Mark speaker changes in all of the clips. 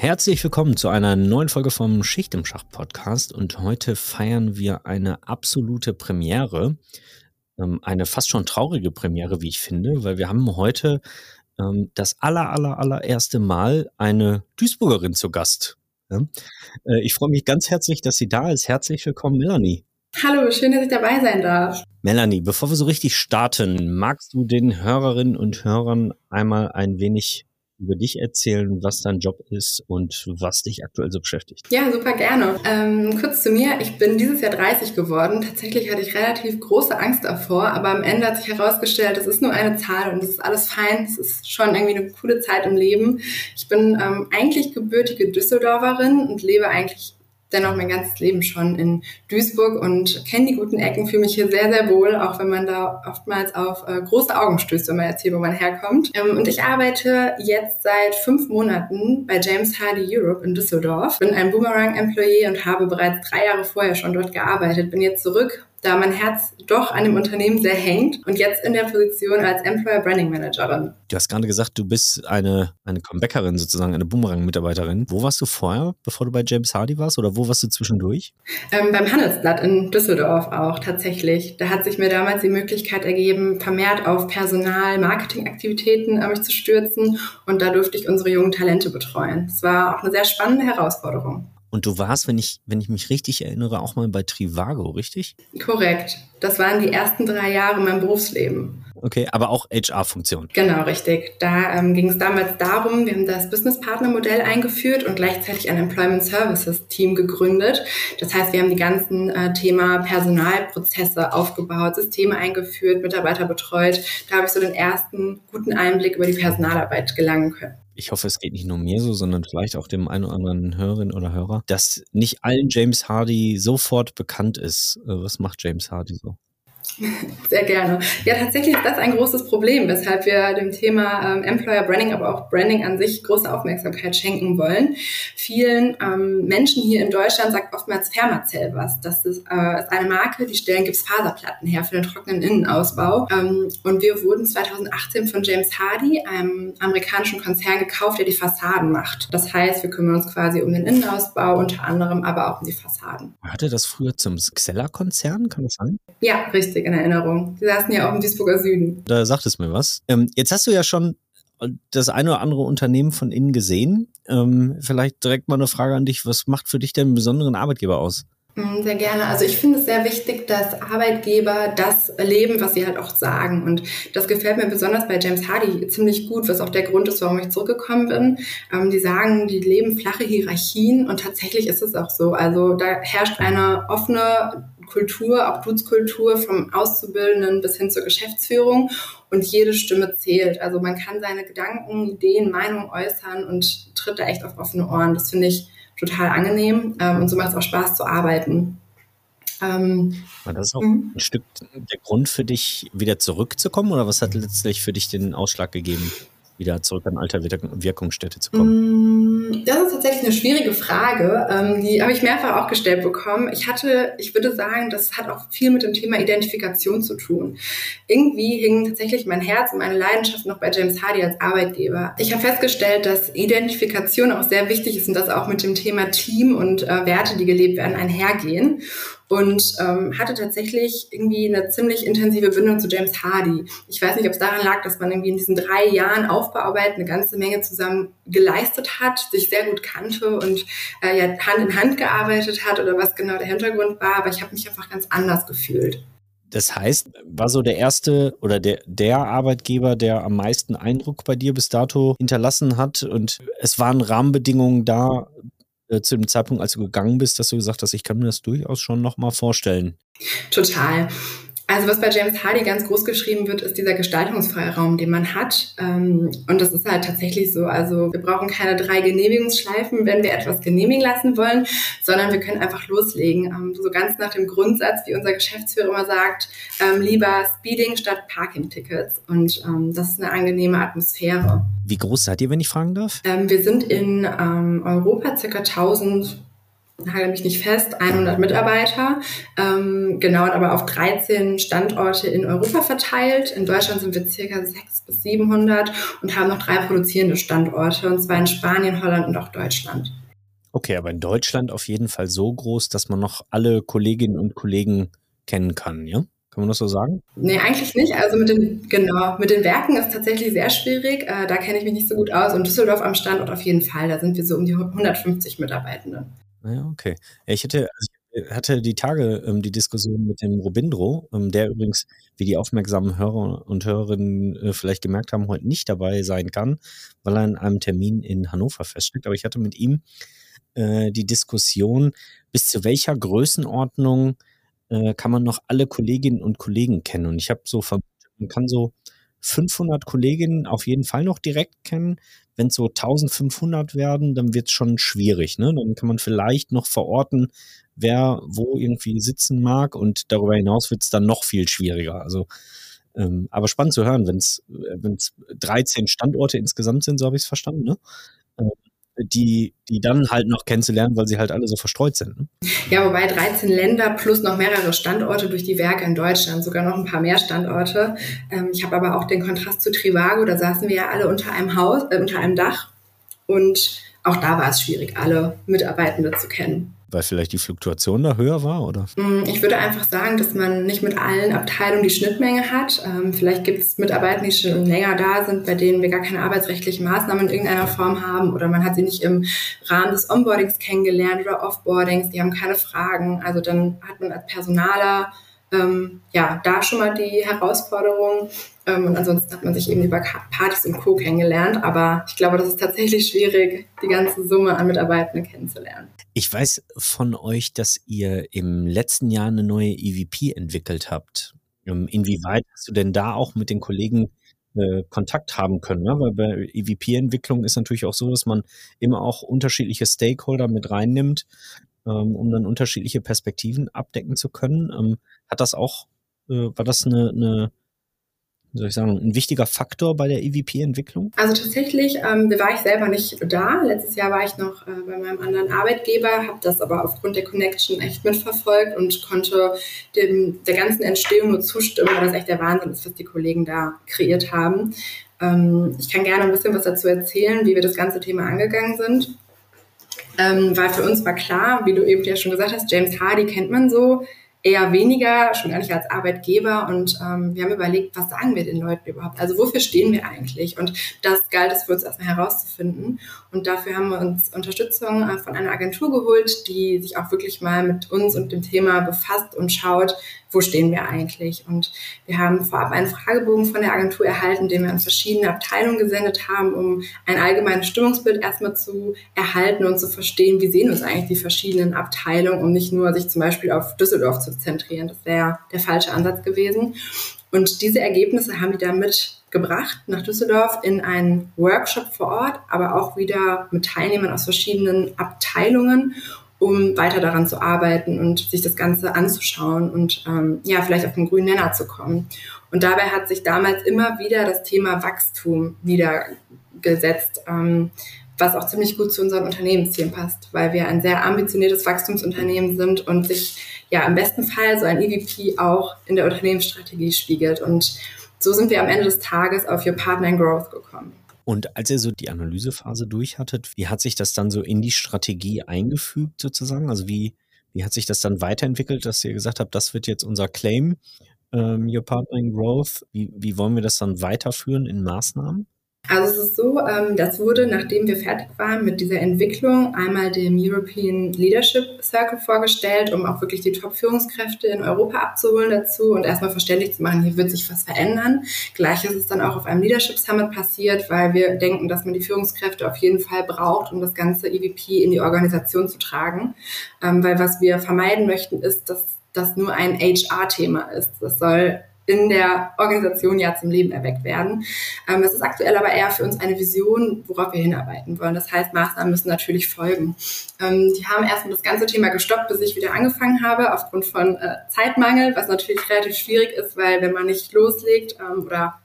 Speaker 1: Herzlich willkommen zu einer neuen Folge vom Schicht im Schach Podcast und heute feiern wir eine absolute Premiere, ähm, eine fast schon traurige Premiere, wie ich finde, weil wir haben heute ähm, das aller, aller, allererste Mal eine Duisburgerin zu Gast. Äh, ich freue mich ganz herzlich, dass sie da ist. Herzlich willkommen, Melanie.
Speaker 2: Hallo, schön, dass ich dabei sein darf.
Speaker 1: Melanie, bevor wir so richtig starten, magst du den Hörerinnen und Hörern einmal ein wenig über dich erzählen, was dein Job ist und was dich aktuell so beschäftigt.
Speaker 2: Ja, super gerne. Ähm, kurz zu mir. Ich bin dieses Jahr 30 geworden. Tatsächlich hatte ich relativ große Angst davor, aber am Ende hat sich herausgestellt, es ist nur eine Zahl und es ist alles fein. Es ist schon irgendwie eine coole Zeit im Leben. Ich bin ähm, eigentlich gebürtige Düsseldorferin und lebe eigentlich dennoch mein ganzes Leben schon in Duisburg und kenne die guten Ecken, fühle mich hier sehr, sehr wohl, auch wenn man da oftmals auf äh, große Augen stößt, wenn man erzählt, wo man herkommt. Ähm, und ich arbeite jetzt seit fünf Monaten bei James Hardy Europe in Düsseldorf, bin ein Boomerang-Employee und habe bereits drei Jahre vorher schon dort gearbeitet, bin jetzt zurück da mein Herz doch an dem Unternehmen sehr hängt und jetzt in der Position als Employer Branding Managerin.
Speaker 1: Du hast gerade gesagt, du bist eine, eine Comebackerin sozusagen, eine Boomerang-Mitarbeiterin. Wo warst du vorher, bevor du bei James Hardy warst oder wo warst du zwischendurch?
Speaker 2: Ähm, beim Handelsblatt in Düsseldorf auch tatsächlich. Da hat sich mir damals die Möglichkeit ergeben, vermehrt auf Personal-Marketing-Aktivitäten äh, mich zu stürzen und da durfte ich unsere jungen Talente betreuen. Es war auch eine sehr spannende Herausforderung.
Speaker 1: Und du warst, wenn ich, wenn ich mich richtig erinnere, auch mal bei Trivago, richtig?
Speaker 2: Korrekt. Das waren die ersten drei Jahre in meinem Berufsleben.
Speaker 1: Okay, aber auch HR-Funktion.
Speaker 2: Genau, richtig. Da ähm, ging es damals darum, wir haben das Business Partner Modell eingeführt und gleichzeitig ein Employment Services Team gegründet. Das heißt, wir haben die ganzen äh, Thema Personalprozesse aufgebaut, Systeme eingeführt, Mitarbeiter betreut. Da habe ich so den ersten guten Einblick über die Personalarbeit gelangen können
Speaker 1: ich hoffe, es geht nicht nur mir so, sondern vielleicht auch dem einen oder anderen Hörerin oder Hörer, dass nicht allen James Hardy sofort bekannt ist. Äh, was macht James Hardy so?
Speaker 2: Sehr gerne. Ja, tatsächlich ist das ein großes Problem, weshalb wir dem Thema ähm, Employer Branding, aber auch Branding an sich große Aufmerksamkeit schenken wollen. Vielen ähm, Menschen hier in Deutschland sagt oftmals Fermacell was. Das ist, äh, ist eine Marke, die stellen Gipsfaserplatten her für den trockenen Innenausbau. Ähm, und wir wurden 2018 von James Hardy, einem amerikanischen Konzern, gekauft, der die Fassaden macht. Das heißt, wir kümmern uns quasi um den Innenausbau, unter anderem aber auch um die Fassaden.
Speaker 1: Hatte das früher zum Xella-Konzern, kann das sein?
Speaker 2: Ja, richtig in Erinnerung. Die saßen ja auch im Duisburger Süden.
Speaker 1: Da sagt es mir was. Ähm, jetzt hast du ja schon das eine oder andere Unternehmen von innen gesehen. Ähm, vielleicht direkt mal eine Frage an dich. Was macht für dich denn einen besonderen Arbeitgeber aus?
Speaker 2: Mm, sehr gerne. Also ich finde es sehr wichtig, dass Arbeitgeber das leben, was sie halt auch sagen. Und das gefällt mir besonders bei James Hardy ziemlich gut, was auch der Grund ist, warum ich zurückgekommen bin. Ähm, die sagen, die leben flache Hierarchien und tatsächlich ist es auch so. Also da herrscht eine offene Kultur, auch Dutzkultur vom Auszubildenden bis hin zur Geschäftsführung und jede Stimme zählt. Also man kann seine Gedanken, Ideen, Meinungen äußern und tritt da echt auf offene Ohren. Das finde ich total angenehm ähm, und so macht es auch Spaß zu arbeiten.
Speaker 1: Ähm, War das auch mhm. ein Stück der Grund für dich, wieder zurückzukommen oder was hat letztlich für dich den Ausschlag gegeben? wieder zurück an alter Wirkungsstätte zu kommen?
Speaker 2: Das ist tatsächlich eine schwierige Frage. Ähm, die habe ich mehrfach auch gestellt bekommen. Ich hatte, ich würde sagen, das hat auch viel mit dem Thema Identifikation zu tun. Irgendwie hing tatsächlich mein Herz und meine Leidenschaft noch bei James Hardy als Arbeitgeber. Ich habe festgestellt, dass Identifikation auch sehr wichtig ist und das auch mit dem Thema Team und äh, Werte, die gelebt werden, einhergehen und ähm, hatte tatsächlich irgendwie eine ziemlich intensive Bindung zu James Hardy. Ich weiß nicht, ob es daran lag, dass man irgendwie in diesen drei Jahren Aufbauarbeit eine ganze Menge zusammen geleistet hat, sich sehr gut kannte und äh, ja, Hand in Hand gearbeitet hat oder was genau der Hintergrund war, aber ich habe mich einfach ganz anders gefühlt.
Speaker 1: Das heißt, war so der erste oder der, der Arbeitgeber, der am meisten Eindruck bei dir bis dato hinterlassen hat und es waren Rahmenbedingungen da, äh, zu dem Zeitpunkt, als du gegangen bist, dass du gesagt hast, ich kann mir das durchaus schon nochmal vorstellen?
Speaker 2: Total. Also was bei James Hardy ganz groß geschrieben wird, ist dieser Gestaltungsfreiraum, den man hat. Ähm, und das ist halt tatsächlich so. Also wir brauchen keine drei Genehmigungsschleifen, wenn wir etwas genehmigen lassen wollen, sondern wir können einfach loslegen. Ähm, so ganz nach dem Grundsatz, wie unser Geschäftsführer immer sagt, ähm, lieber Speeding statt Parking-Tickets. Und das ist eine angenehme Atmosphäre.
Speaker 1: Wie groß seid ihr, wenn ich fragen darf?
Speaker 2: wir sind in Europa circa 1000 halte mich nicht fest, 100 Mitarbeiter, ähm, genau, aber auf 13 Standorte in Europa verteilt. In Deutschland sind wir circa 600 bis 700 und haben noch drei produzierende Standorte, und zwar in Spanien, Holland und auch Deutschland.
Speaker 1: Okay, aber in Deutschland auf jeden Fall so groß, dass man noch alle Kolleginnen und Kollegen kennen kann, ja? Kann man das so sagen?
Speaker 2: Nee, eigentlich nicht. Also mit den, genau, mit den Werken ist tatsächlich sehr schwierig. Äh, da kenne ich mich nicht so gut aus. Und Düsseldorf am Standort auf jeden Fall. Da sind wir so um die 150 Mitarbeitenden.
Speaker 1: Ja, okay. ich hatte, also ich hatte die Tage ähm, die Diskussion mit dem Robindro, ähm, der übrigens, wie die aufmerksamen Hörer und Hörerinnen äh, vielleicht gemerkt haben, heute nicht dabei sein kann, weil er in einem Termin in Hannover feststeckt. Aber ich hatte mit ihm äh, die Diskussion, bis zu welcher Größenordnung äh, kann man noch alle Kolleginnen und Kollegen kennen. Und ich habe so vermutet, man kann so 500 Kolleginnen auf jeden Fall noch direkt kennen. Wenn es so 1500 werden, dann wird es schon schwierig. Ne? Dann kann man vielleicht noch verorten, wer wo irgendwie sitzen mag und darüber hinaus wird es dann noch viel schwieriger. Also ähm, aber spannend zu hören, wenn es 13 Standorte insgesamt sind, so habe ich es verstanden. Ne? Ähm, die, die dann halt noch kennenzulernen, weil sie halt alle so verstreut sind. Ne?
Speaker 2: Ja, wobei 13 Länder plus noch mehrere Standorte durch die Werke in Deutschland, sogar noch ein paar mehr Standorte. Ähm, ich habe aber auch den Kontrast zu Trivago, da saßen wir ja alle unter einem Haus, äh, unter einem Dach und auch da war es schwierig, alle Mitarbeitende zu kennen
Speaker 1: weil vielleicht die Fluktuation da höher war, oder?
Speaker 2: Mm, ich würde einfach sagen, dass man nicht mit allen Abteilungen die Schnittmenge hat. Ähm, vielleicht gibt es Mitarbeiter, die schon länger da sind, bei denen wir gar keine arbeitsrechtlichen Maßnahmen in irgendeiner Form haben oder man hat sie nicht im Rahmen des Onboardings kennengelernt oder Offboardings, die haben keine Fragen. Also dann hat man als Personaler ähm, ja, da schon mal die Herausforderung. Ähm, und ansonsten hat man sich eben über Partys und Co. kennengelernt. Aber ich glaube, das ist tatsächlich schwierig, die ganze Summe an Mitarbeitenden kennenzulernen.
Speaker 1: Ich weiß von euch, dass ihr im letzten Jahr eine neue EVP entwickelt habt. Ähm, inwieweit hast du denn da auch mit den Kollegen äh, Kontakt haben können? Ne? Weil bei EVP-Entwicklung ist natürlich auch so, dass man immer auch unterschiedliche Stakeholder mit reinnimmt ähm, um dann unterschiedliche Perspektiven abdecken zu können. Ähm, hat das auch, äh, war das eine, eine soll ich sagen, ein wichtiger Faktor bei der EVP-Entwicklung?
Speaker 2: Also tatsächlich ähm, war ich selber nicht da. Letztes Jahr war ich noch äh, bei meinem anderen Arbeitgeber, habe das aber aufgrund der Connection echt mitverfolgt und konnte dem, der ganzen Entstehung nur zustimmen, weil das echt der Wahnsinn ist, was die Kollegen da kreiert haben. Ähm, ich kann gerne ein bisschen was dazu erzählen, wie wir das ganze Thema angegangen sind ähm, weil für uns war klar, wie du eben ja schon gesagt hast, James Hardy kennt man so eher weniger, schon gar nicht als Arbeitgeber. Und ähm, wir haben überlegt, was sagen wir den Leuten überhaupt? Also wofür stehen wir eigentlich? Und das galt es für uns erstmal herauszufinden. Und dafür haben wir uns Unterstützung äh, von einer Agentur geholt, die sich auch wirklich mal mit uns und dem Thema befasst und schaut, wo stehen wir eigentlich? Und wir haben vorab einen Fragebogen von der Agentur erhalten, den wir an verschiedene Abteilungen gesendet haben, um ein allgemeines Stimmungsbild erstmal zu erhalten und zu verstehen, wie sehen uns eigentlich die verschiedenen Abteilungen, um nicht nur sich zum Beispiel auf Düsseldorf zu zentrieren. Das wäre der falsche Ansatz gewesen. Und diese Ergebnisse haben die dann mitgebracht nach Düsseldorf in einen Workshop vor Ort, aber auch wieder mit Teilnehmern aus verschiedenen Abteilungen um weiter daran zu arbeiten und sich das Ganze anzuschauen und ähm, ja, vielleicht auf den grünen Nenner zu kommen. Und dabei hat sich damals immer wieder das Thema Wachstum niedergesetzt, ähm, was auch ziemlich gut zu unseren Unternehmenszielen passt, weil wir ein sehr ambitioniertes Wachstumsunternehmen sind und sich ja im besten Fall so ein EVP auch in der Unternehmensstrategie spiegelt. Und so sind wir am Ende des Tages auf Your Partner in Growth gekommen.
Speaker 1: Und als ihr so die Analysephase durchhattet, wie hat sich das dann so in die Strategie eingefügt sozusagen? Also wie, wie hat sich das dann weiterentwickelt, dass ihr gesagt habt, das wird jetzt unser Claim, ähm, Your Partner in Growth? Wie, wie wollen wir das dann weiterführen in Maßnahmen?
Speaker 2: Also es ist so, ähm, das wurde, nachdem wir fertig waren mit dieser Entwicklung, einmal dem European Leadership Circle vorgestellt, um auch wirklich die Top-Führungskräfte in Europa abzuholen dazu und erstmal verständlich zu machen, hier wird sich was verändern. Gleiches ist dann auch auf einem Leadership Summit passiert, weil wir denken, dass man die Führungskräfte auf jeden Fall braucht, um das ganze EVP in die Organisation zu tragen. Ähm, weil was wir vermeiden möchten, ist, dass das nur ein HR-Thema ist. Das soll in der Organisation ja zum Leben erweckt werden. Ähm, es ist aktuell aber eher für uns eine Vision, worauf wir hinarbeiten wollen. Das heißt, Maßnahmen müssen natürlich folgen. Ähm, die haben erstmal das ganze Thema gestoppt, bis ich wieder angefangen habe, aufgrund von äh, Zeitmangel, was natürlich relativ schwierig ist, weil wenn man nicht loslegt ähm, oder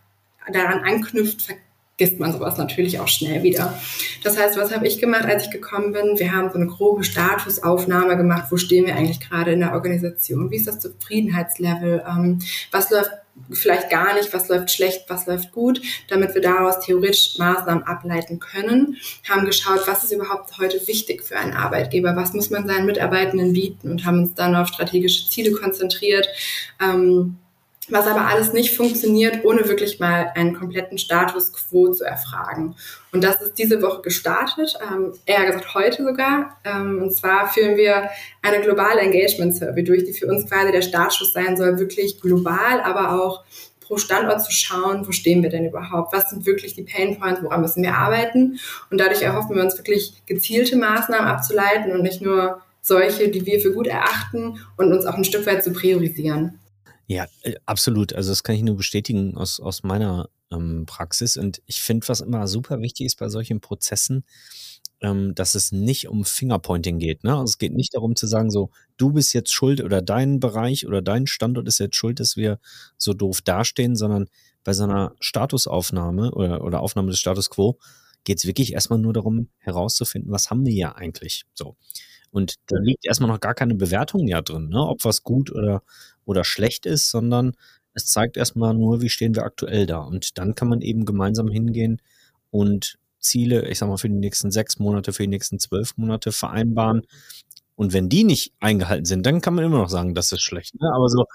Speaker 2: daran anknüpft, vergisst man sowas natürlich auch schnell wieder. Das heißt, was habe ich gemacht, als ich gekommen bin? Wir haben so eine grobe Statusaufnahme gemacht. Wo stehen wir eigentlich gerade in der Organisation? Wie ist das Zufriedenheitslevel? Ähm, was läuft vielleicht gar nicht, was läuft schlecht, was läuft gut, damit wir daraus theoretisch Maßnahmen ableiten können, haben geschaut, was ist überhaupt heute wichtig für einen Arbeitgeber, was muss man seinen Mitarbeitenden bieten und haben uns dann auf strategische Ziele konzentriert. Ähm, was aber alles nicht funktioniert, ohne wirklich mal einen kompletten Status quo zu erfragen. Und das ist diese Woche gestartet, ähm, eher gesagt heute sogar. Ähm, und zwar führen wir eine globale Engagement Survey durch, die für uns quasi der Startschuss sein soll, wirklich global, aber auch pro Standort zu schauen, wo stehen wir denn überhaupt? Was sind wirklich die Pain Points? Woran müssen wir arbeiten? Und dadurch erhoffen wir uns wirklich gezielte Maßnahmen abzuleiten und nicht nur solche, die wir für gut erachten und uns auch ein Stück weit zu priorisieren.
Speaker 1: Ja, äh, absolut. Also das kann ich nur bestätigen aus, aus meiner ähm, Praxis. Und ich finde, was immer super wichtig ist bei solchen Prozessen, ähm, dass es nicht um Fingerpointing geht. Ne? Also es geht nicht darum zu sagen, so, du bist jetzt schuld oder dein Bereich oder dein Standort ist jetzt schuld, dass wir so doof dastehen, sondern bei so einer Statusaufnahme oder, oder Aufnahme des Status quo geht es wirklich erstmal nur darum, herauszufinden, was haben wir ja eigentlich. So. Und da liegt erstmal noch gar keine Bewertung ja drin, ne? ob was gut oder, oder schlecht ist, sondern es zeigt erstmal nur, wie stehen wir aktuell da. Und dann kann man eben gemeinsam hingehen und Ziele, ich sag mal, für die nächsten sechs Monate, für die nächsten zwölf Monate vereinbaren. Und wenn die nicht eingehalten sind, dann kann man immer noch sagen, das ist schlecht. Ne? Aber so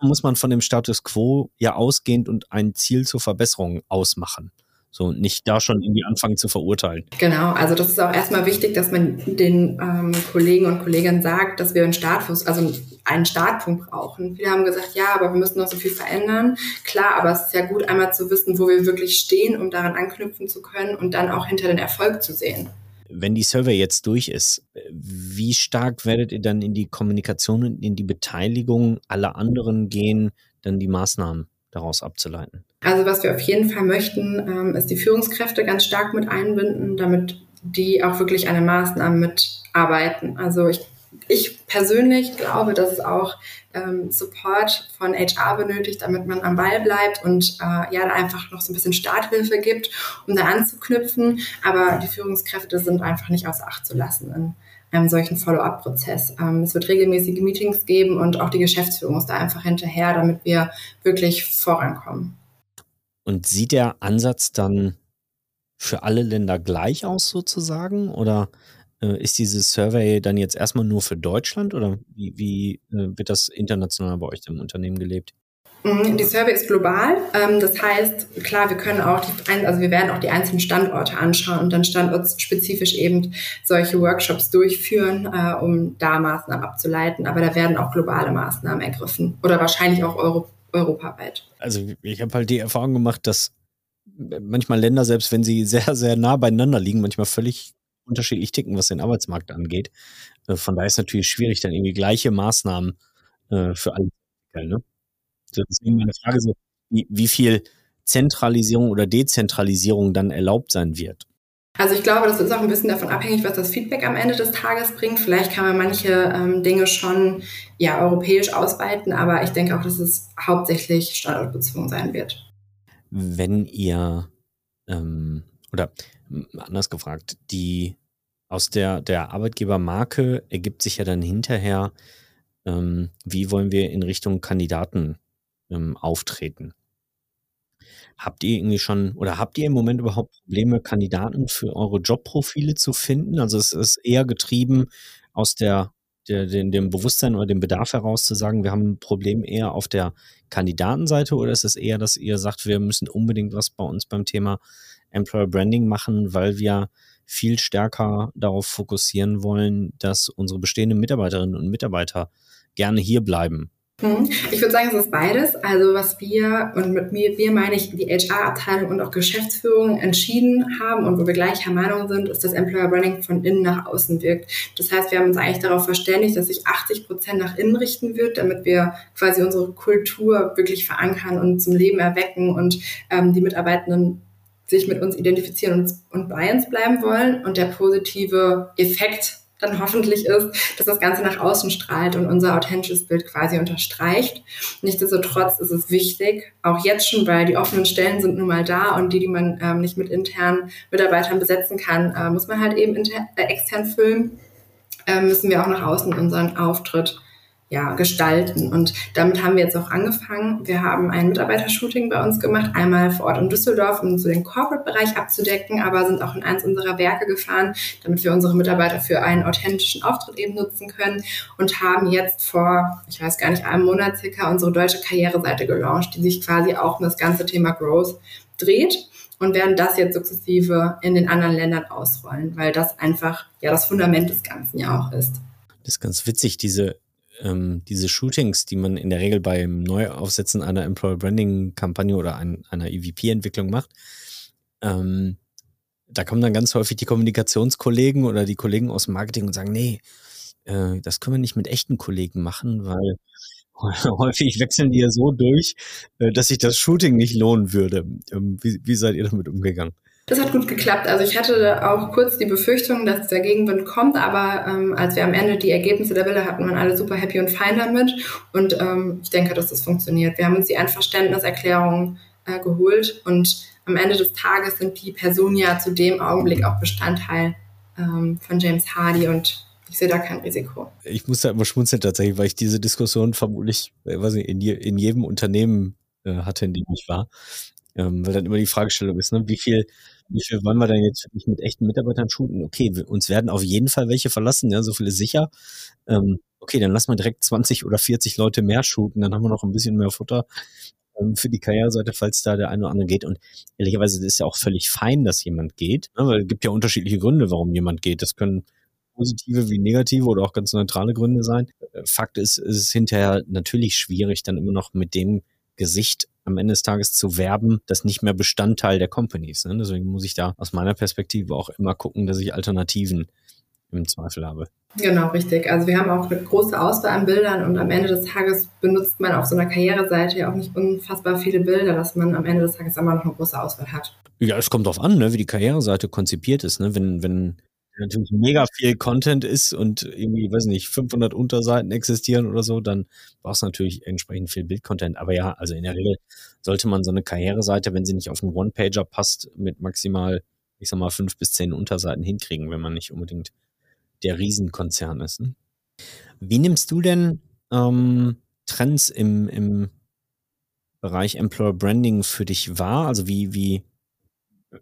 Speaker 1: muss man von dem Status quo ja ausgehend und ein Ziel zur Verbesserung ausmachen. So, nicht da schon irgendwie anfangen zu verurteilen.
Speaker 2: Genau, also das ist auch erstmal wichtig, dass man den ähm, Kollegen und Kolleginnen sagt, dass wir einen Startfuß, also einen Startpunkt brauchen. Viele haben gesagt, ja, aber wir müssen noch so viel verändern. Klar, aber es ist ja gut, einmal zu wissen, wo wir wirklich stehen, um daran anknüpfen zu können und dann auch hinter den Erfolg zu sehen.
Speaker 1: Wenn die Survey jetzt durch ist, wie stark werdet ihr dann in die Kommunikation und in die Beteiligung aller anderen gehen, dann die Maßnahmen daraus abzuleiten?
Speaker 2: Also was wir auf jeden Fall möchten, ähm, ist die Führungskräfte ganz stark mit einbinden, damit die auch wirklich an den Maßnahmen mitarbeiten. Also ich, ich persönlich glaube, dass es auch ähm, Support von HR benötigt, damit man am Ball bleibt und äh, ja, einfach noch so ein bisschen Starthilfe gibt, um da anzuknüpfen. Aber die Führungskräfte sind einfach nicht außer Acht zu lassen in einem solchen Follow-up-Prozess. Ähm, es wird regelmäßige Meetings geben und auch die Geschäftsführung ist da einfach hinterher, damit wir wirklich vorankommen.
Speaker 1: Und sieht der Ansatz dann für alle Länder gleich aus sozusagen? Oder äh, ist dieses Survey dann jetzt erstmal nur für Deutschland oder wie, wie äh, wird das international bei euch im Unternehmen gelebt?
Speaker 2: Mhm, die Survey ist global. Ähm, das heißt, klar, wir können auch die, also wir werden auch die einzelnen Standorte anschauen und dann standortspezifisch eben solche Workshops durchführen, äh, um da Maßnahmen abzuleiten. Aber da werden auch globale Maßnahmen ergriffen oder wahrscheinlich auch Euro europaweit.
Speaker 1: Also ich habe halt die Erfahrung gemacht, dass manchmal Länder, selbst wenn sie sehr, sehr nah beieinander liegen, manchmal völlig unterschiedlich ticken, was den Arbeitsmarkt angeht. Äh, von daher ist es natürlich schwierig, dann irgendwie gleiche Maßnahmen äh, für alle zu Ne? Deswegen meine Frage so, wie, wie viel Zentralisierung oder Dezentralisierung dann erlaubt sein wird.
Speaker 2: Also ich glaube, das ist auch ein bisschen davon abhängig, was das Feedback am Ende des Tages bringt. Vielleicht kann man manche ähm, Dinge schon ja europäisch ausweiten, aber ich denke auch, dass es hauptsächlich standortbezogen sein wird.
Speaker 1: Wenn ihr ähm, oder anders gefragt, die aus der, der Arbeitgebermarke ergibt sich ja dann hinterher, ähm, wie wollen wir in Richtung Kandidaten ähm, auftreten. Habt ihr irgendwie schon oder habt ihr im Moment überhaupt Probleme, Kandidaten für eure Jobprofile zu finden? Also es ist eher getrieben aus der, der, dem, dem Bewusstsein oder dem Bedarf heraus zu sagen, wir haben ein Problem eher auf der Kandidatenseite oder ist es eher, dass ihr sagt, wir müssen unbedingt was bei uns beim Thema Employer Branding machen, weil wir viel stärker darauf fokussieren wollen, dass unsere bestehenden Mitarbeiterinnen und Mitarbeiter gerne hier bleiben.
Speaker 2: Ich würde sagen, es ist beides. Also was wir, und mit mir, wir meine ich die HR-Abteilung und auch Geschäftsführung entschieden haben und wo wir gleicher Meinung sind, ist, dass Employer Branding von innen nach außen wirkt. Das heißt, wir haben uns eigentlich darauf verständigt, dass sich 80 Prozent nach innen richten wird, damit wir quasi unsere Kultur wirklich verankern und zum Leben erwecken und ähm, die Mitarbeitenden sich mit uns identifizieren und, und bei uns bleiben wollen. Und der positive Effekt dann hoffentlich ist, dass das Ganze nach außen strahlt und unser authentisches Bild quasi unterstreicht. Nichtsdestotrotz ist es wichtig, auch jetzt schon, weil die offenen Stellen sind nun mal da und die, die man ähm, nicht mit internen Mitarbeitern besetzen kann, äh, muss man halt eben äh, extern füllen, äh, müssen wir auch nach außen unseren Auftritt ja, gestalten. Und damit haben wir jetzt auch angefangen. Wir haben ein Mitarbeitershooting bei uns gemacht, einmal vor Ort in Düsseldorf, um so den Corporate-Bereich abzudecken, aber sind auch in eins unserer Werke gefahren, damit wir unsere Mitarbeiter für einen authentischen Auftritt eben nutzen können und haben jetzt vor, ich weiß gar nicht, einem Monat circa unsere deutsche Karriereseite gelauncht, die sich quasi auch um das ganze Thema Growth dreht und werden das jetzt sukzessive in den anderen Ländern ausrollen, weil das einfach ja das Fundament des Ganzen ja auch ist.
Speaker 1: Das ist ganz witzig, diese ähm, diese Shootings, die man in der Regel beim Neuaufsetzen einer Employer Branding Kampagne oder ein, einer EVP-Entwicklung macht, ähm, da kommen dann ganz häufig die Kommunikationskollegen oder die Kollegen aus dem Marketing und sagen, nee, äh, das können wir nicht mit echten Kollegen machen, weil häufig wechseln die ja so durch, äh, dass sich das Shooting nicht lohnen würde. Ähm, wie, wie seid ihr damit umgegangen?
Speaker 2: Das hat gut geklappt. Also ich hatte auch kurz die Befürchtung, dass der Gegenwind kommt, aber ähm, als wir am Ende die Ergebnisse der Bilder hatten, waren alle super happy und fein damit. Und ähm, ich denke, dass das funktioniert. Wir haben uns die Einverständniserklärung äh, geholt und am Ende des Tages sind die Personen ja zu dem Augenblick auch Bestandteil ähm, von James Hardy und ich sehe da kein Risiko.
Speaker 1: Ich muss da immer schmunzeln tatsächlich, weil ich diese Diskussion vermutlich, äh, weiß nicht, in, je, in jedem Unternehmen äh, hatte, in dem ich war. Ähm, weil dann immer die Fragestellung ist, ne, wie viel wie viel wollen wir denn jetzt wirklich mit echten Mitarbeitern shooten? Okay, wir, uns werden auf jeden Fall welche verlassen, ja, so viel ist sicher. Ähm, okay, dann lassen wir direkt 20 oder 40 Leute mehr shooten, dann haben wir noch ein bisschen mehr Futter ähm, für die Karriereseite, falls da der eine oder andere geht. Und ehrlicherweise ist ja auch völlig fein, dass jemand geht, ne, weil es gibt ja unterschiedliche Gründe, warum jemand geht. Das können positive wie negative oder auch ganz neutrale Gründe sein. Äh, Fakt ist, es ist hinterher natürlich schwierig, dann immer noch mit dem Gesicht am Ende des Tages zu werben, das nicht mehr Bestandteil der Companies. Ne? Deswegen muss ich da aus meiner Perspektive auch immer gucken, dass ich Alternativen im Zweifel habe.
Speaker 2: Genau, richtig. Also wir haben auch eine große Auswahl an Bildern und am Ende des Tages benutzt man auf so einer Karriereseite ja auch nicht unfassbar viele Bilder, dass man am Ende des Tages immer noch eine große Auswahl hat.
Speaker 1: Ja, es kommt darauf an, ne, wie die Karriereseite konzipiert ist. Ne? Wenn, wenn natürlich mega viel Content ist und irgendwie, weiß nicht, 500 Unterseiten existieren oder so, dann brauchst du natürlich entsprechend viel Bildcontent. Aber ja, also in der Regel sollte man so eine Karriereseite, wenn sie nicht auf einen One-Pager passt, mit maximal, ich sag mal, fünf bis zehn Unterseiten hinkriegen, wenn man nicht unbedingt der Riesenkonzern ist. Ne? Wie nimmst du denn ähm, Trends im, im Bereich Employer Branding für dich wahr? Also wie, wie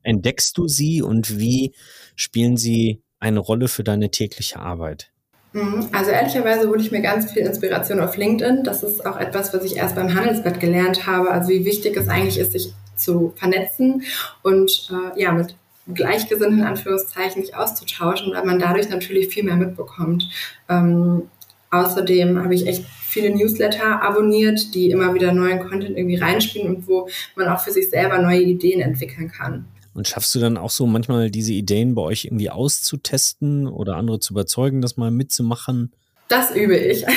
Speaker 1: entdeckst du sie und wie spielen sie eine Rolle für deine tägliche Arbeit?
Speaker 2: Mhm. Also ehrlicherweise hole ich mir ganz viel Inspiration auf LinkedIn. Das ist auch etwas, was ich erst beim Handelsblatt gelernt habe. Also wie wichtig es eigentlich ist, sich zu vernetzen und äh, ja mit Gleichgesinnten in Anführungszeichen sich auszutauschen, weil man dadurch natürlich viel mehr mitbekommt. Ähm, außerdem habe ich echt viele Newsletter abonniert, die immer wieder neuen Content irgendwie reinspielen und wo man auch für sich selber neue Ideen entwickeln kann.
Speaker 1: Und schaffst du dann auch so manchmal diese Ideen bei euch irgendwie auszutesten oder andere zu überzeugen, das mal mitzumachen?
Speaker 2: Das übe ich.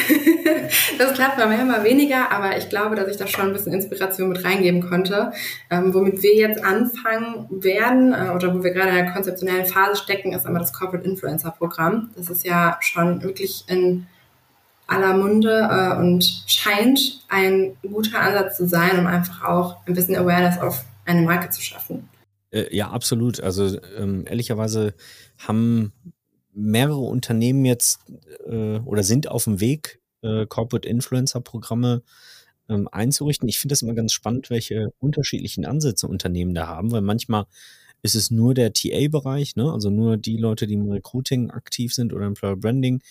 Speaker 2: Das klappt bei mir immer weniger, aber ich glaube, dass ich da schon ein bisschen Inspiration mit reingeben konnte. Ähm, womit wir jetzt anfangen werden äh, oder wo wir gerade in der konzeptionellen Phase stecken, ist einmal das Corporate Influencer Programm. Das ist ja schon wirklich in aller Munde äh, und scheint ein guter Ansatz zu sein, um einfach auch ein bisschen Awareness auf eine Marke zu schaffen.
Speaker 1: Äh, ja, absolut. Also ähm, ehrlicherweise haben mehrere Unternehmen jetzt äh, oder sind auf dem Weg, äh, Corporate Influencer Programme ähm, einzurichten. Ich finde das immer ganz spannend, welche unterschiedlichen Ansätze Unternehmen da haben, weil manchmal ist es nur der TA-Bereich, ne? also nur die Leute, die im Recruiting aktiv sind oder Employer Branding.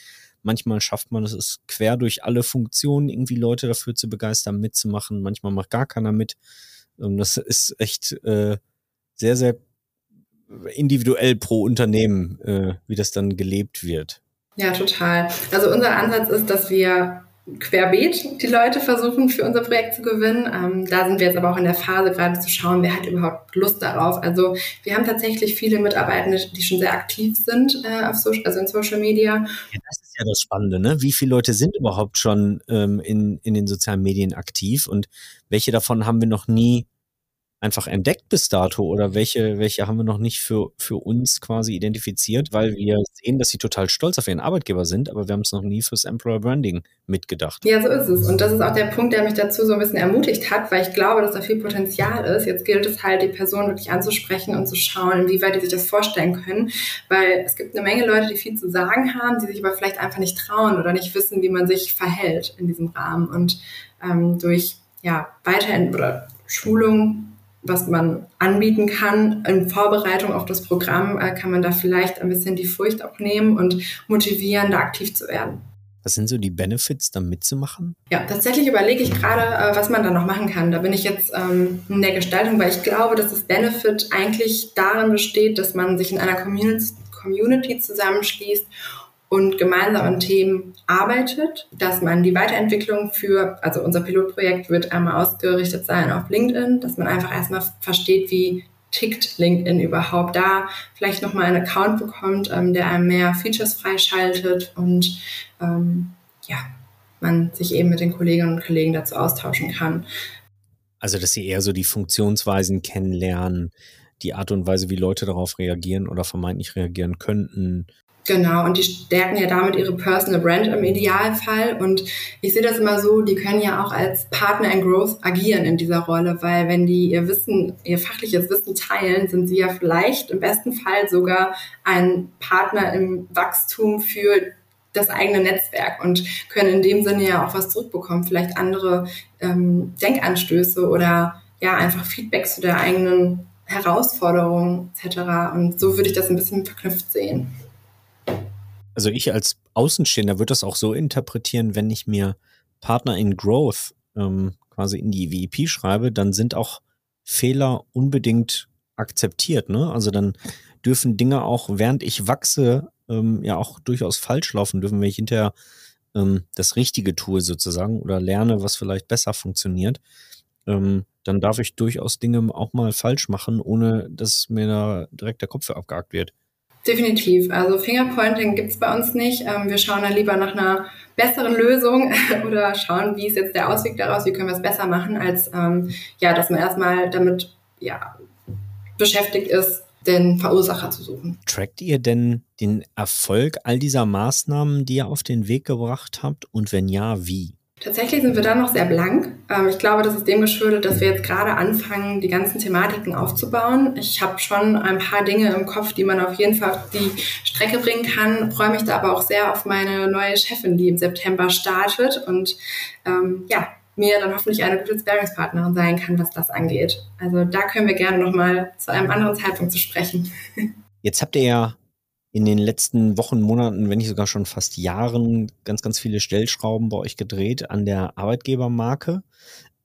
Speaker 1: Manchmal schafft man es quer durch alle Funktionen, irgendwie Leute dafür zu begeistern, mitzumachen. Manchmal macht gar keiner mit. Ähm, das ist echt äh, sehr, sehr individuell pro Unternehmen, äh, wie das dann gelebt wird.
Speaker 2: Ja, total. Also unser Ansatz ist, dass wir querbeet die Leute versuchen, für unser Projekt zu gewinnen. Ähm, da sind wir jetzt aber auch in der Phase, gerade zu schauen, wer hat überhaupt Lust darauf. Also wir haben tatsächlich viele Mitarbeitende, die schon sehr aktiv sind äh, auf Social, also in Social Media.
Speaker 1: Ja, das ist ja das Spannende, ne? Wie viele Leute sind überhaupt schon ähm, in, in den sozialen Medien aktiv und welche davon haben wir noch nie einfach entdeckt bis dato oder welche, welche haben wir noch nicht für, für uns quasi identifiziert, weil wir sehen, dass sie total stolz auf ihren Arbeitgeber sind, aber wir haben es noch nie fürs Employer Branding mitgedacht.
Speaker 2: Ja, so ist es. Und das ist auch der Punkt, der mich dazu so ein bisschen ermutigt hat, weil ich glaube, dass da viel Potenzial ist. Jetzt gilt es halt, die Person wirklich anzusprechen und zu schauen, inwieweit die sich das vorstellen können, weil es gibt eine Menge Leute, die viel zu sagen haben, die sich aber vielleicht einfach nicht trauen oder nicht wissen, wie man sich verhält in diesem Rahmen. Und ähm, durch ja, Weiterent oder Schulung was man anbieten kann. In Vorbereitung auf das Programm äh, kann man da vielleicht ein bisschen die Furcht auch nehmen und motivieren, da aktiv zu werden.
Speaker 1: Was sind so die Benefits, da mitzumachen?
Speaker 2: Ja, tatsächlich überlege ich gerade, äh, was man da noch machen kann. Da bin ich jetzt ähm, in der Gestaltung, weil ich glaube, dass das Benefit eigentlich darin besteht, dass man sich in einer Community, Community zusammenschließt und gemeinsam an Themen arbeitet, dass man die Weiterentwicklung für, also unser Pilotprojekt wird einmal ausgerichtet sein auf LinkedIn, dass man einfach erstmal versteht, wie tickt LinkedIn überhaupt da, vielleicht nochmal einen Account bekommt, ähm, der einem mehr Features freischaltet und ähm, ja, man sich eben mit den Kolleginnen und Kollegen dazu austauschen kann.
Speaker 1: Also, dass sie eher so die Funktionsweisen kennenlernen, die Art und Weise, wie Leute darauf reagieren oder vermeintlich reagieren könnten,
Speaker 2: Genau, und die stärken ja damit ihre Personal Brand im Idealfall. Und ich sehe das immer so, die können ja auch als Partner in Growth agieren in dieser Rolle, weil wenn die ihr Wissen, ihr fachliches Wissen teilen, sind sie ja vielleicht im besten Fall sogar ein Partner im Wachstum für das eigene Netzwerk und können in dem Sinne ja auch was zurückbekommen, vielleicht andere ähm, Denkanstöße oder ja einfach Feedback zu der eigenen Herausforderung etc. Und so würde ich das ein bisschen verknüpft sehen
Speaker 1: also ich als Außenstehender würde das auch so interpretieren, wenn ich mir Partner in Growth ähm, quasi in die VIP schreibe, dann sind auch Fehler unbedingt akzeptiert. Ne? Also dann dürfen Dinge auch, während ich wachse, ähm, ja auch durchaus falsch laufen dürfen, wenn ich hinterher ähm, das Richtige tue sozusagen oder lerne, was vielleicht besser funktioniert. Ähm, dann darf ich durchaus Dinge auch mal falsch machen, ohne dass mir da direkt der Kopf abgehakt wird.
Speaker 2: Definitiv. Also Fingerpointing gibt's bei uns nicht. Ähm, wir schauen dann lieber nach einer besseren Lösung oder schauen, wie ist jetzt der Ausweg daraus, wie können wir es besser machen, als ähm, ja, dass man erstmal damit ja, beschäftigt ist, den Verursacher zu suchen.
Speaker 1: Trackt ihr denn den Erfolg all dieser Maßnahmen, die ihr auf den Weg gebracht habt? Und wenn ja, wie?
Speaker 2: Tatsächlich sind wir da noch sehr blank. Ähm, ich glaube, das ist dem geschuldet, dass wir jetzt gerade anfangen, die ganzen Thematiken aufzubauen. Ich habe schon ein paar Dinge im Kopf, die man auf jeden Fall auf die Strecke bringen kann, freue mich da aber auch sehr auf meine neue Chefin, die im September startet und ähm, ja, mir dann hoffentlich eine gute Sparringspartnerin sein kann, was das angeht. Also da können wir gerne nochmal zu einem anderen Zeitpunkt zu sprechen.
Speaker 1: Jetzt habt ihr ja in den letzten Wochen, Monaten, wenn nicht sogar schon fast Jahren, ganz, ganz viele Stellschrauben bei euch gedreht an der Arbeitgebermarke.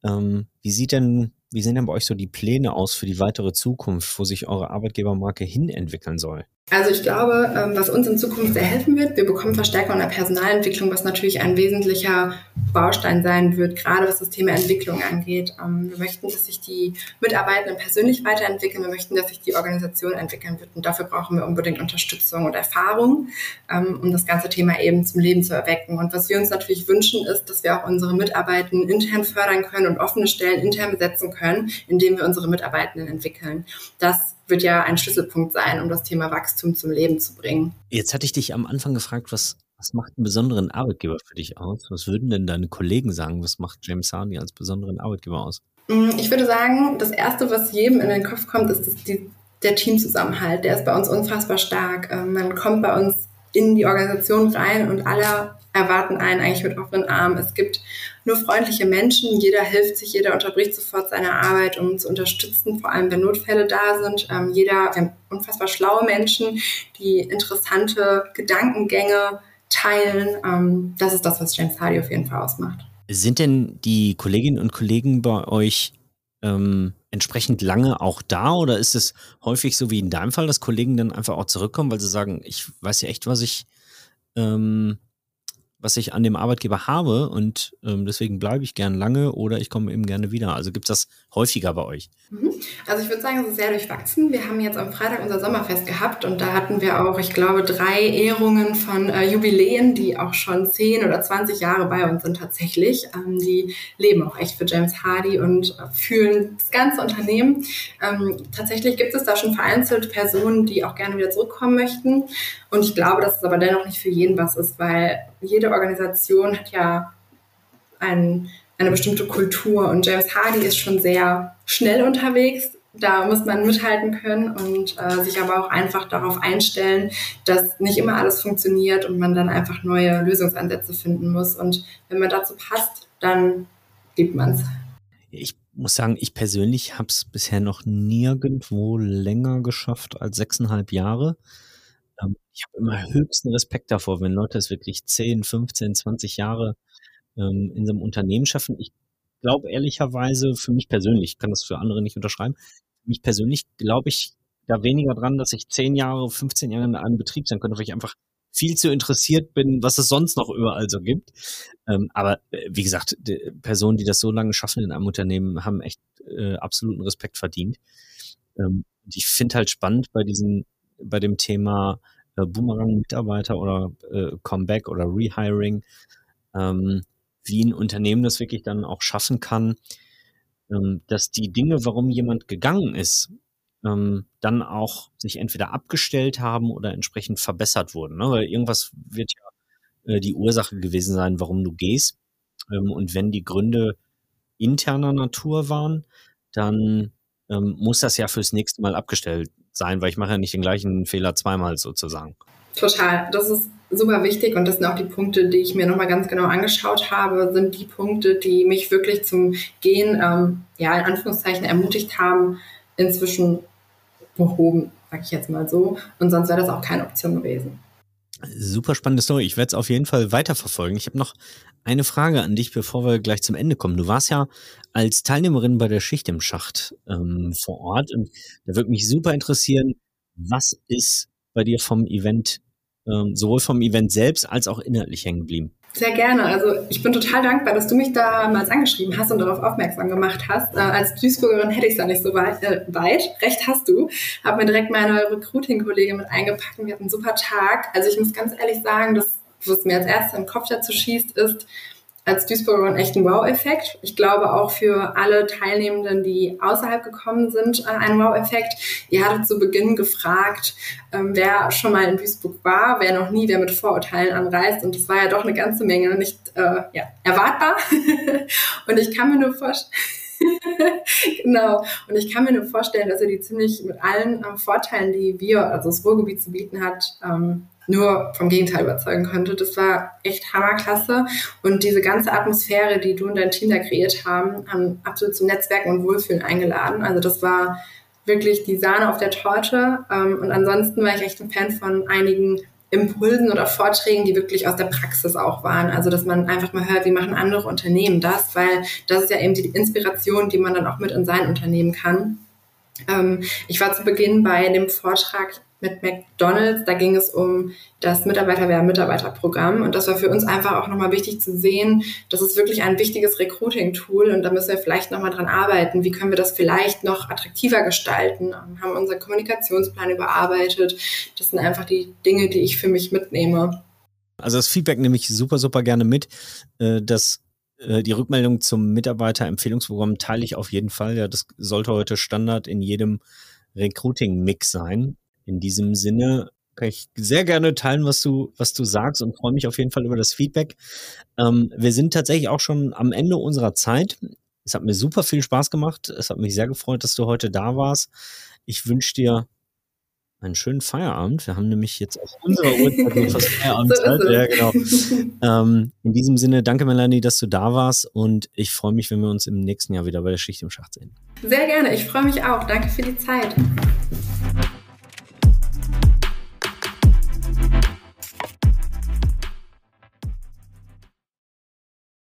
Speaker 1: Ähm, wie sieht denn, wie sehen denn bei euch so die Pläne aus für die weitere Zukunft, wo sich eure Arbeitgebermarke hin entwickeln soll?
Speaker 2: Also ich glaube, ähm, was uns in Zukunft sehr helfen wird, wir bekommen Verstärkung in der Personalentwicklung, was natürlich ein wesentlicher Baustein sein wird, gerade was das Thema Entwicklung angeht. Ähm, wir möchten, dass sich die Mitarbeitenden persönlich weiterentwickeln. Wir möchten, dass sich die Organisation entwickeln wird. Und dafür brauchen wir unbedingt Unterstützung und Erfahrung, ähm, um das ganze Thema eben zum Leben zu erwecken. Und was wir uns natürlich wünschen, ist, dass wir auch unsere Mitarbeitenden intern fördern können und offene Stellen intern besetzen können, indem wir unsere Mitarbeitenden entwickeln. Das wird ja ein Schlüsselpunkt sein, um das Thema Wachstum zum Leben zu bringen.
Speaker 1: Jetzt hatte ich dich am Anfang gefragt, was, was macht einen besonderen Arbeitgeber für dich aus? Was würden denn deine Kollegen sagen? Was macht James Hardy als besonderen Arbeitgeber aus?
Speaker 2: Mm, ich würde sagen, das Erste, was jedem in den Kopf kommt, ist die, der Teamzusammenhalt. Der ist bei uns unfassbar stark. Ähm, man kommt bei uns in die Organisation rein und alle erwarten einen eigentlich mit offenen Armen. Es gibt nur freundliche Menschen, jeder hilft sich, jeder unterbricht sofort seine Arbeit, um zu unterstützen, vor allem wenn Notfälle da sind. Ähm, jeder, wir haben unfassbar schlaue Menschen, die interessante Gedankengänge teilen. Ähm, das ist das, was James Hardy auf jeden Fall ausmacht.
Speaker 1: Sind denn die Kolleginnen und Kollegen bei euch ähm, entsprechend lange auch da oder ist es häufig so wie in deinem Fall, dass Kollegen dann einfach auch zurückkommen, weil sie sagen, ich weiß ja echt, was ich ähm, was ich an dem Arbeitgeber habe und ähm, deswegen bleibe ich gern lange oder ich komme eben gerne wieder. Also gibt es das häufiger bei euch?
Speaker 2: Mhm. Also ich würde sagen, es ist sehr durchwachsen. Wir haben jetzt am Freitag unser Sommerfest gehabt und da hatten wir auch, ich glaube, drei Ehrungen von äh, Jubiläen, die auch schon zehn oder 20 Jahre bei uns sind tatsächlich. Ähm, die leben auch echt für James Hardy und äh, fühlen das ganze Unternehmen. Ähm, tatsächlich gibt es da schon vereinzelt Personen, die auch gerne wieder zurückkommen möchten. Und ich glaube, dass es aber dennoch nicht für jeden was ist, weil jede Organisation hat ja ein, eine bestimmte Kultur und James Hardy ist schon sehr schnell unterwegs. Da muss man mithalten können und äh, sich aber auch einfach darauf einstellen, dass nicht immer alles funktioniert und man dann einfach neue Lösungsansätze finden muss. Und wenn man dazu passt, dann liebt man es.
Speaker 1: Ich muss sagen, ich persönlich habe es bisher noch nirgendwo länger geschafft als sechseinhalb Jahre. Ähm, ich habe immer höchsten Respekt davor, wenn Leute es wirklich 10, 15, 20 Jahre ähm, in so einem Unternehmen schaffen. Ich glaube ehrlicherweise, für mich persönlich, ich kann das für andere nicht unterschreiben, für mich persönlich glaube ich da weniger dran, dass ich 10 Jahre, 15 Jahre in einem Betrieb sein könnte, weil ich einfach viel zu interessiert bin, was es sonst noch überall so gibt. Ähm, aber äh, wie gesagt, die Personen, die das so lange schaffen in einem Unternehmen, haben echt äh, absoluten Respekt verdient. Ähm, ich finde halt spannend bei diesen, bei dem Thema äh, Boomerang-Mitarbeiter oder äh, Comeback oder Rehiring, ähm, wie ein Unternehmen das wirklich dann auch schaffen kann, ähm, dass die Dinge, warum jemand gegangen ist, ähm, dann auch sich entweder abgestellt haben oder entsprechend verbessert wurden. Ne? Weil irgendwas wird ja äh, die Ursache gewesen sein, warum du gehst. Ähm, und wenn die Gründe interner Natur waren, dann ähm, muss das ja fürs nächste Mal abgestellt sein, weil ich mache ja nicht den gleichen Fehler zweimal sozusagen.
Speaker 2: Total. Das ist super wichtig und das sind auch die Punkte, die ich mir nochmal ganz genau angeschaut habe, sind die Punkte, die mich wirklich zum Gehen, ähm, ja, in Anführungszeichen ermutigt haben, inzwischen behoben, sag ich jetzt mal so. Und sonst wäre das auch keine Option gewesen.
Speaker 1: Super spannende Story. Ich werde es auf jeden Fall weiterverfolgen. Ich habe noch eine Frage an dich, bevor wir gleich zum Ende kommen. Du warst ja als Teilnehmerin bei der Schicht im Schacht ähm, vor Ort und da würde mich super interessieren, was ist bei dir vom Event, ähm, sowohl vom Event selbst als auch inhaltlich hängen geblieben?
Speaker 2: Sehr gerne. Also ich bin total dankbar, dass du mich damals angeschrieben hast und darauf aufmerksam gemacht hast. Äh, als Duisburgerin hätte ich es ja nicht so weit, äh, weit. Recht hast du. Habe mir direkt meine Recruiting-Kollegin mit eingepackt und wir hatten einen super Tag. Also ich muss ganz ehrlich sagen, das, was mir als erstes im Kopf dazu schießt, ist, als Duisburgerin echt ein Wow-Effekt. Ich glaube auch für alle Teilnehmenden, die außerhalb gekommen sind, äh, ein Wow-Effekt. Ihr hattet zu Beginn gefragt, ähm, wer schon mal in Duisburg war, wer noch nie, wer mit Vorurteilen anreist. Und das war ja doch eine ganze Menge nicht äh, ja, erwartbar. Und ich kann mir nur vorstellen, genau. Und ich kann mir nur vorstellen, dass er die ziemlich mit allen ähm, Vorteilen, die wir, also das Ruhrgebiet zu bieten hat, ähm, nur vom Gegenteil überzeugen konnte. Das war echt hammerklasse. Und diese ganze Atmosphäre, die du und dein Team da kreiert haben, haben absolut zum Netzwerken und Wohlfühlen eingeladen. Also das war wirklich die Sahne auf der Torte. Ähm, und ansonsten war ich echt ein Fan von einigen Impulsen oder Vorträgen, die wirklich aus der Praxis auch waren. Also, dass man einfach mal hört, wie machen andere Unternehmen das, weil das ist ja eben die Inspiration, die man dann auch mit in sein Unternehmen kann. Ähm, ich war zu Beginn bei dem Vortrag mit McDonald's. Da ging es um das Mitarbeiterwehr-Mitarbeiterprogramm. Und das war für uns einfach auch nochmal wichtig zu sehen, das ist wirklich ein wichtiges Recruiting-Tool und da müssen wir vielleicht nochmal dran arbeiten. Wie können wir das vielleicht noch attraktiver gestalten? Wir haben unseren Kommunikationsplan überarbeitet. Das sind einfach die Dinge, die ich für mich mitnehme.
Speaker 1: Also das Feedback nehme ich super, super gerne mit. Äh, das äh, die Rückmeldung zum Mitarbeiterempfehlungsprogramm teile ich auf jeden Fall. Ja, das sollte heute Standard in jedem Recruiting-Mix sein. In diesem Sinne kann ich sehr gerne teilen, was du, was du sagst und freue mich auf jeden Fall über das Feedback. Ähm, wir sind tatsächlich auch schon am Ende unserer Zeit. Es hat mir super viel Spaß gemacht. Es hat mich sehr gefreut, dass du heute da warst. Ich wünsche dir einen schönen Feierabend. Wir haben nämlich jetzt auf unserer Uhrzeit fast Feierabendzeit. ja, genau. ähm, in diesem Sinne, danke Melanie, dass du da warst und ich freue mich, wenn wir uns im nächsten Jahr wieder bei der Schicht im Schacht sehen.
Speaker 2: Sehr gerne. Ich freue mich auch. Danke für die Zeit.